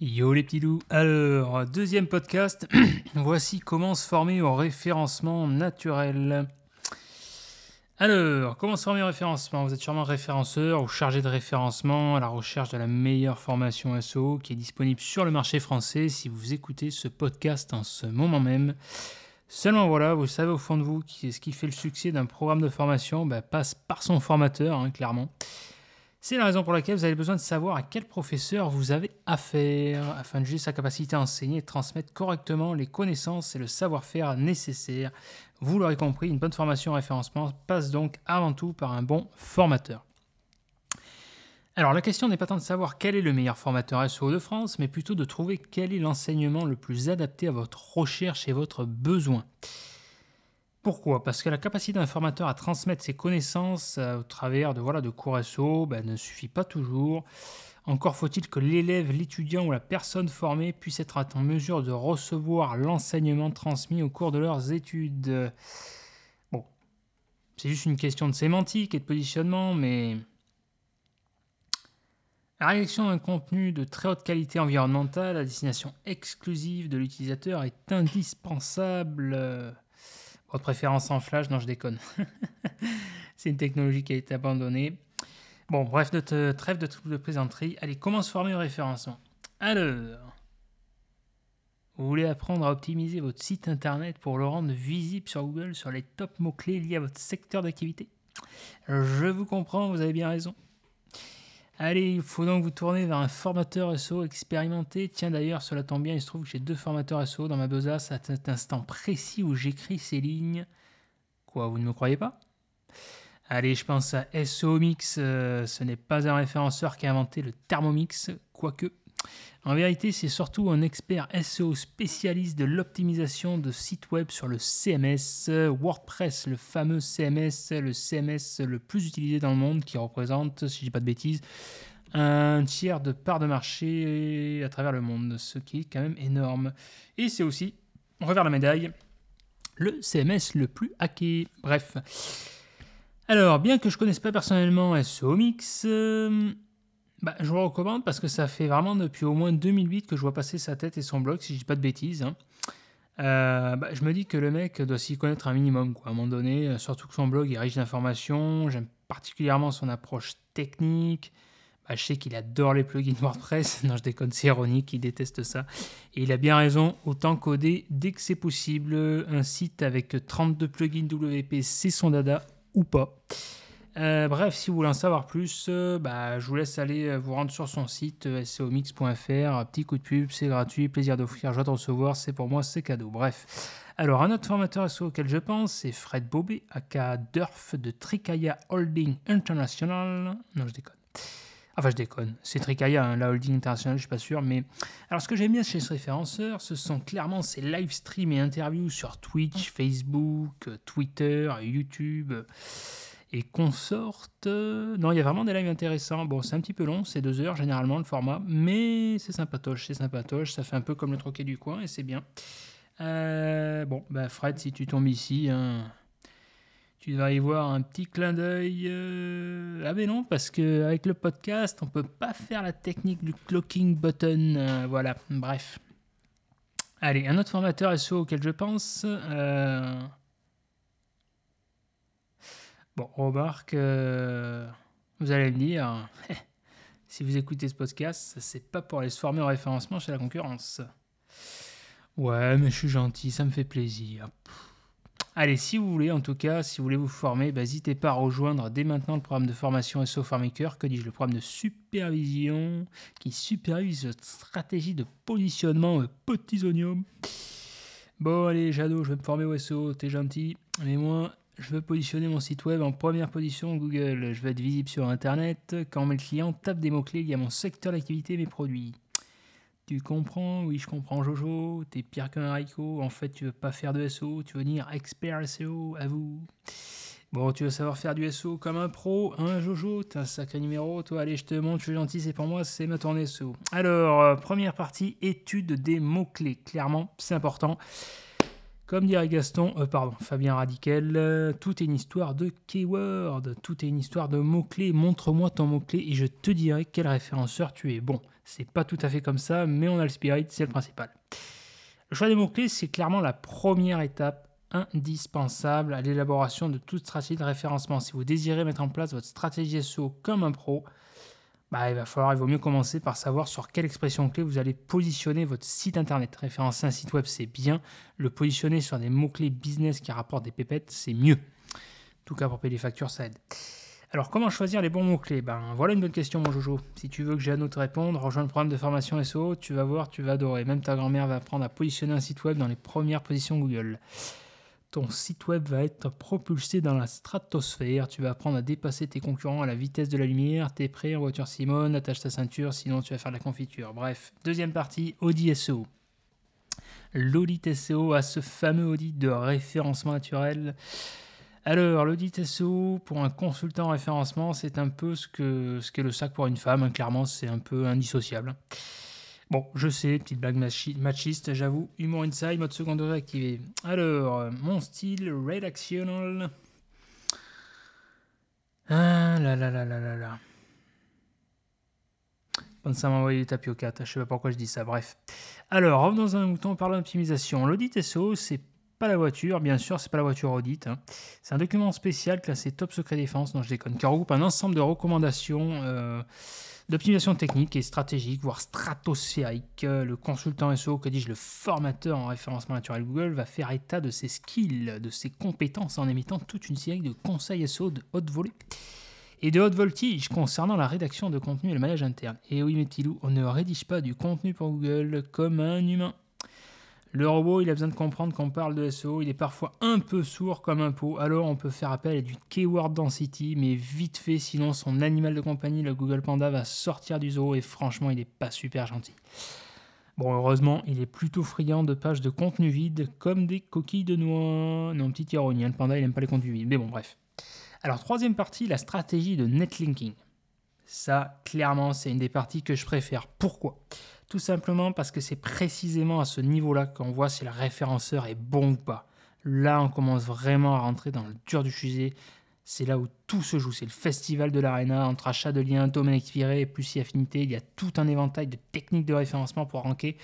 Yo les petits loups. Alors, deuxième podcast. Voici comment se former au référencement naturel. Alors, comment se former au référencement? Vous êtes sûrement référenceur ou chargé de référencement à la recherche de la meilleure formation SEO qui est disponible sur le marché français si vous écoutez ce podcast en ce moment même. Seulement voilà, vous savez au fond de vous que ce qui fait le succès d'un programme de formation? Bah, passe par son formateur, hein, clairement. C'est la raison pour laquelle vous avez besoin de savoir à quel professeur vous avez affaire afin de juger sa capacité à enseigner et transmettre correctement les connaissances et le savoir-faire nécessaires. Vous l'aurez compris, une bonne formation en référencement passe donc avant tout par un bon formateur. Alors la question n'est pas tant de savoir quel est le meilleur formateur SEO de France, mais plutôt de trouver quel est l'enseignement le plus adapté à votre recherche et votre besoin. Pourquoi? Parce que la capacité d'un formateur à transmettre ses connaissances euh, au travers de, voilà, de cours SO ben, ne suffit pas toujours. Encore faut-il que l'élève, l'étudiant ou la personne formée puisse être en mesure de recevoir l'enseignement transmis au cours de leurs études. Bon, c'est juste une question de sémantique et de positionnement, mais la rédaction d'un contenu de très haute qualité environnementale à destination exclusive de l'utilisateur est indispensable. Votre préférence en flash Non, je déconne. c'est une technologie qui a été abandonnée. Bon, bref, de trêve de, de plaisanterie. Allez, comment se former au référencement Alors, vous voulez apprendre à optimiser votre site internet pour le rendre visible sur Google sur les top mots-clés liés à votre secteur d'activité? Je vous comprends, vous avez bien raison. Allez, il faut donc vous tourner vers un formateur SEO expérimenté. Tiens d'ailleurs, cela tombe bien, il se trouve que j'ai deux formateurs SEO dans ma besace à cet instant précis où j'écris ces lignes. Quoi, vous ne me croyez pas? Allez, je pense à SEO Mix. Euh, ce n'est pas un référenceur qui a inventé le Thermomix, quoique. En vérité, c'est surtout un expert SEO spécialiste de l'optimisation de sites web sur le CMS, WordPress, le fameux CMS, le CMS le plus utilisé dans le monde, qui représente, si je dis pas de bêtises, un tiers de part de marché à travers le monde, ce qui est quand même énorme. Et c'est aussi, revers la médaille, le CMS le plus hacké. Bref. Alors, bien que je connaisse pas personnellement SEO Mix, euh, bah, je vous recommande parce que ça fait vraiment depuis au moins 2008 que je vois passer sa tête et son blog, si je dis pas de bêtises. Hein. Euh, bah, je me dis que le mec doit s'y connaître un minimum, à un moment donné, euh, surtout que son blog est riche d'informations. J'aime particulièrement son approche technique. Bah, je sais qu'il adore les plugins WordPress. non, je déconne, c'est ironique, il déteste ça. Et il a bien raison, autant coder dès que c'est possible. Un site avec 32 plugins WP, c'est son dada ou pas. Euh, bref, si vous voulez en savoir plus, euh, bah, je vous laisse aller euh, vous rendre sur son site seomix.fr. Petit coup de pub, c'est gratuit, plaisir d'offrir, joie de recevoir, c'est pour moi, c'est cadeau. Bref. Alors, un autre formateur SEO auquel je pense, c'est Fred Bobé, aka Durf de Tricaya Holding International. Non, je déconne. Enfin, je déconne. C'est Tricaya, hein, la holding internationale, je suis pas sûr. Mais alors, ce que j'aime bien chez ce référenceur, ce sont clairement ses live streams et interviews sur Twitch, Facebook, Twitter, YouTube et consorte. Non, il y a vraiment des lives intéressants. Bon, c'est un petit peu long, c'est deux heures généralement le format, mais c'est sympatoche, c'est sympatoche. Ça fait un peu comme le troquet du coin et c'est bien. Euh, bon, bah Fred, si tu tombes ici, hein, tu vas y voir un petit clin d'œil. Euh, ah mais non, parce qu'avec le podcast, on peut pas faire la technique du clocking button. Euh, voilà, bref. Allez, un autre formateur SEO auquel je pense. Bon, remarque, vous allez me dire, si vous écoutez ce podcast, c'est pas pour aller se former en référencement chez la concurrence. Ouais, mais je suis gentil, ça me fait plaisir. Allez, si vous voulez, en tout cas, si vous voulez vous former, bah, n'hésitez pas à rejoindre dès maintenant le programme de formation SO Farmaker, que dis-je, le programme de supervision qui supervise votre stratégie de positionnement euh, petits oignons. Bon, allez, Jado, je vais me former au SO, t'es gentil, mais moi, je veux positionner mon site web en première position Google. Je veux être visible sur Internet. Quand mes clients tapent des mots-clés il y a mon secteur d'activité, mes produits. Tu comprends? Oui, je comprends, Jojo. T'es pire qu'un haricot. En fait, tu veux pas faire de SEO. Tu veux devenir expert SEO, à vous. Bon, tu veux savoir faire du SEO comme un pro, hein, Jojo? T'as un sacré numéro, toi. Allez, je te montre, je suis gentil, c'est pour moi, c'est ma tournée SEO. Alors, euh, première partie, étude des mots-clés. Clairement, c'est important. Comme dirait Gaston, euh, pardon, Fabien Radical, euh, tout est une histoire de keyword, tout est une histoire de mots-clés. Montre-moi ton mot-clé et je te dirai quel référenceur tu es. Bon, C'est pas tout à fait comme ça, mais on a le spirit, c'est le principal. Le choix des mots-clés, c'est clairement la première étape indispensable à l'élaboration de toute stratégie de référencement. Si vous désirez mettre en place votre stratégie SEO comme un pro, bah, il va falloir, il vaut mieux commencer par savoir sur quelle expression clé vous allez positionner votre site internet. Référencer un site web, c'est bien. Le positionner sur des mots-clés business qui rapportent des pépettes, c'est mieux. En tout cas, pour payer les factures, ça aide. Alors, comment choisir les bons mots-clés? Ben, voilà une bonne question, mon Jojo. Si tu veux que à te répondre, rejoins le programme de formation SEO, tu vas voir, tu vas adorer. Même ta grand-mère va apprendre à positionner un site web dans les premières positions Google ton site web va être propulsé dans la stratosphère. Tu vas apprendre à dépasser tes concurrents à la vitesse de la lumière. T'es prêt en voiture Simone, attache ta ceinture, sinon tu vas faire de la confiture. Bref, deuxième partie, audit SEO. L'audit SEO a ce fameux audit de référencement naturel. Alors, l'audit SEO pour un consultant en référencement, c'est un peu ce que ce qu'est le sac pour une femme. Clairement, c'est un peu indissociable. Bon, je sais, petite blague machiste, j'avoue. Humour inside, mode second degré activé. Alors, mon style rédactionnel. Ah là là là là là là. ça m'a envoyé des tapioca, je sais pas pourquoi je dis ça, bref. Alors, revenons dans un mouton, parlant d'optimisation. L'audit SEO, c'est pas la voiture, bien sûr, c'est pas la voiture audit. Hein. C'est un document spécial classé top secret défense, non je déconne, qui regroupe un ensemble de recommandations. Euh, d'optimisation technique et stratégique, voire stratosphérique. Le consultant SEO, que dis-je, le formateur en référencement naturel Google, va faire état de ses skills, de ses compétences en émettant toute une série de conseils SEO de haute volée et de haute voltige concernant la rédaction de contenu et le manage interne. Et oui, mes petits loups, on ne rédige pas du contenu pour Google comme un humain. Le robot, il a besoin de comprendre qu'on parle de SEO, il est parfois un peu sourd comme un pot, alors on peut faire appel à du keyword density, mais vite fait, sinon son animal de compagnie, le Google Panda, va sortir du zoo et franchement, il n'est pas super gentil. Bon, heureusement, il est plutôt friand de pages de contenu vide, comme des coquilles de noix. Non, petite ironie, hein, le panda, il n'aime pas les contenus vides, mais bon, bref. Alors, troisième partie, la stratégie de netlinking. Ça, clairement, c'est une des parties que je préfère. Pourquoi? Tout simplement parce que c'est précisément à ce niveau-là qu'on voit si le référenceur est bon ou pas. Là, on commence vraiment à rentrer dans le dur du sujet. C'est là où tout se joue. C'est le festival de l'arena entre achat de liens, domaine expiré plus si affinité. Il y a tout un éventail de techniques de référencement pour ranker.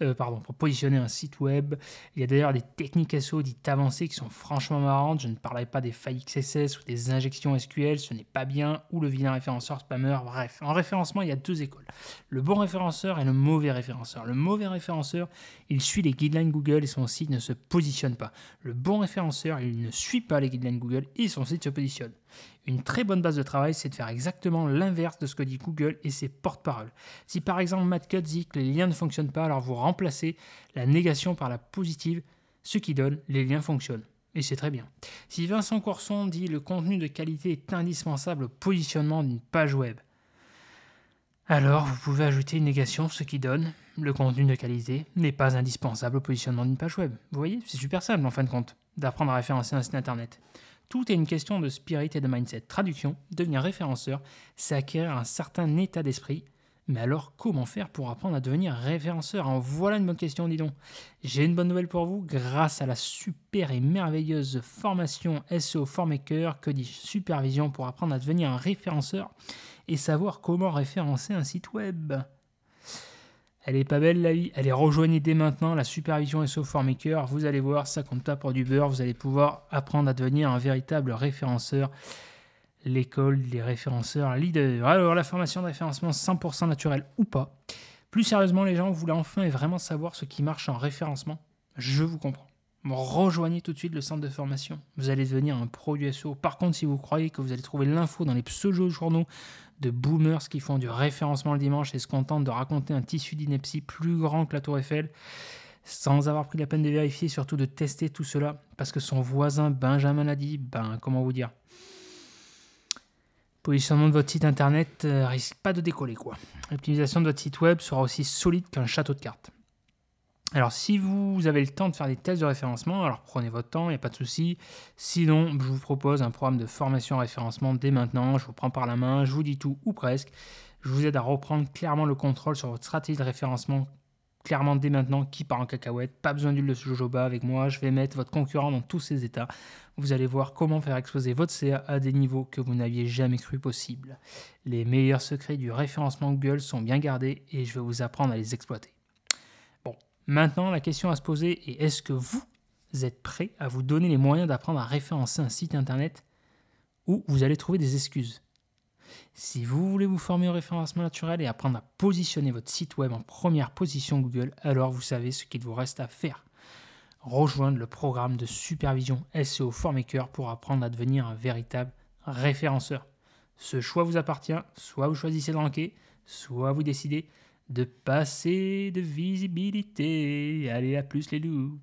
Euh, pardon, pour positionner un site web. Il y a d'ailleurs des techniques SEO dites avancées qui sont franchement marrantes. Je ne parlerai pas des failles XSS ou des injections SQL, ce n'est pas bien, ou le vilain référenceur spammer. Bref, en référencement, il y a deux écoles. Le bon référenceur et le mauvais référenceur. Le mauvais référenceur, il suit les guidelines Google et son site ne se positionne pas. Le bon référenceur, il ne suit pas les guidelines Google et son site se positionne. Une très bonne base de travail, c'est de faire exactement l'inverse de ce que dit Google et ses porte-paroles. Si par exemple Matt Cut dit que les liens ne fonctionnent pas, alors vous remplacez la négation par la positive, ce qui donne les liens fonctionnent. Et c'est très bien. Si Vincent Courson dit le contenu de qualité est indispensable au positionnement d'une page web, alors vous pouvez ajouter une négation, ce qui donne le contenu de qualité n'est pas indispensable au positionnement d'une page web. Vous voyez, c'est super simple en fin de compte d'apprendre à référencer un site internet. Tout est une question de spirit et de mindset. Traduction, devenir référenceur, c'est acquérir un certain état d'esprit. Mais alors, comment faire pour apprendre à devenir référenceur? En voilà une bonne question, dis donc. J'ai une bonne nouvelle pour vous. Grâce à la super et merveilleuse formation SEO Formaker, que dit supervision pour apprendre à devenir un référenceur et savoir comment référencer un site web. Elle est pas belle la vie. Elle est rejoignée dès maintenant. La supervision SEO Formaker. Vous allez voir, ça compte pas pour du beurre. Vous allez pouvoir apprendre à devenir un véritable référenceur. L'école des référenceurs leader. Alors, la formation de référencement 100% naturel ou pas. Plus sérieusement, les gens, vous voulez enfin et vraiment savoir ce qui marche en référencement Je vous comprends. Rejoignez tout de suite le centre de formation. Vous allez devenir un pro du SEO. Par contre, si vous croyez que vous allez trouver l'info dans les pseudo-journaux de boomers qui font du référencement le dimanche et se contentent de raconter un tissu d'ineptie plus grand que la Tour Eiffel, sans avoir pris la peine de vérifier, surtout de tester tout cela, parce que son voisin Benjamin l'a dit, ben comment vous dire Positionnement de votre site internet euh, risque pas de décoller quoi. L'optimisation de votre site web sera aussi solide qu'un château de cartes. Alors, si vous avez le temps de faire des tests de référencement, alors prenez votre temps, il n'y a pas de souci. Sinon, je vous propose un programme de formation en référencement dès maintenant. Je vous prends par la main, je vous dis tout ou presque. Je vous aide à reprendre clairement le contrôle sur votre stratégie de référencement clairement dès maintenant qui part en cacahuète. Pas besoin d'huile de jojoba avec moi. Je vais mettre votre concurrent dans tous ses états. Vous allez voir comment faire exploser votre CA à des niveaux que vous n'aviez jamais cru possible. Les meilleurs secrets du référencement Google sont bien gardés et je vais vous apprendre à les exploiter. Maintenant la question à se poser est est-ce que vous êtes prêt à vous donner les moyens d'apprendre à référencer un site internet ou vous allez trouver des excuses? Si vous voulez vous former au référencement naturel et apprendre à positionner votre site web en première position Google, alors vous savez ce qu'il vous reste à faire. Rejoindre le programme de supervision SEO ForMaker pour apprendre à devenir un véritable référenceur. Ce choix vous appartient, soit vous choisissez de ranker, soit vous décidez de passer de visibilité. Allez, à plus les loups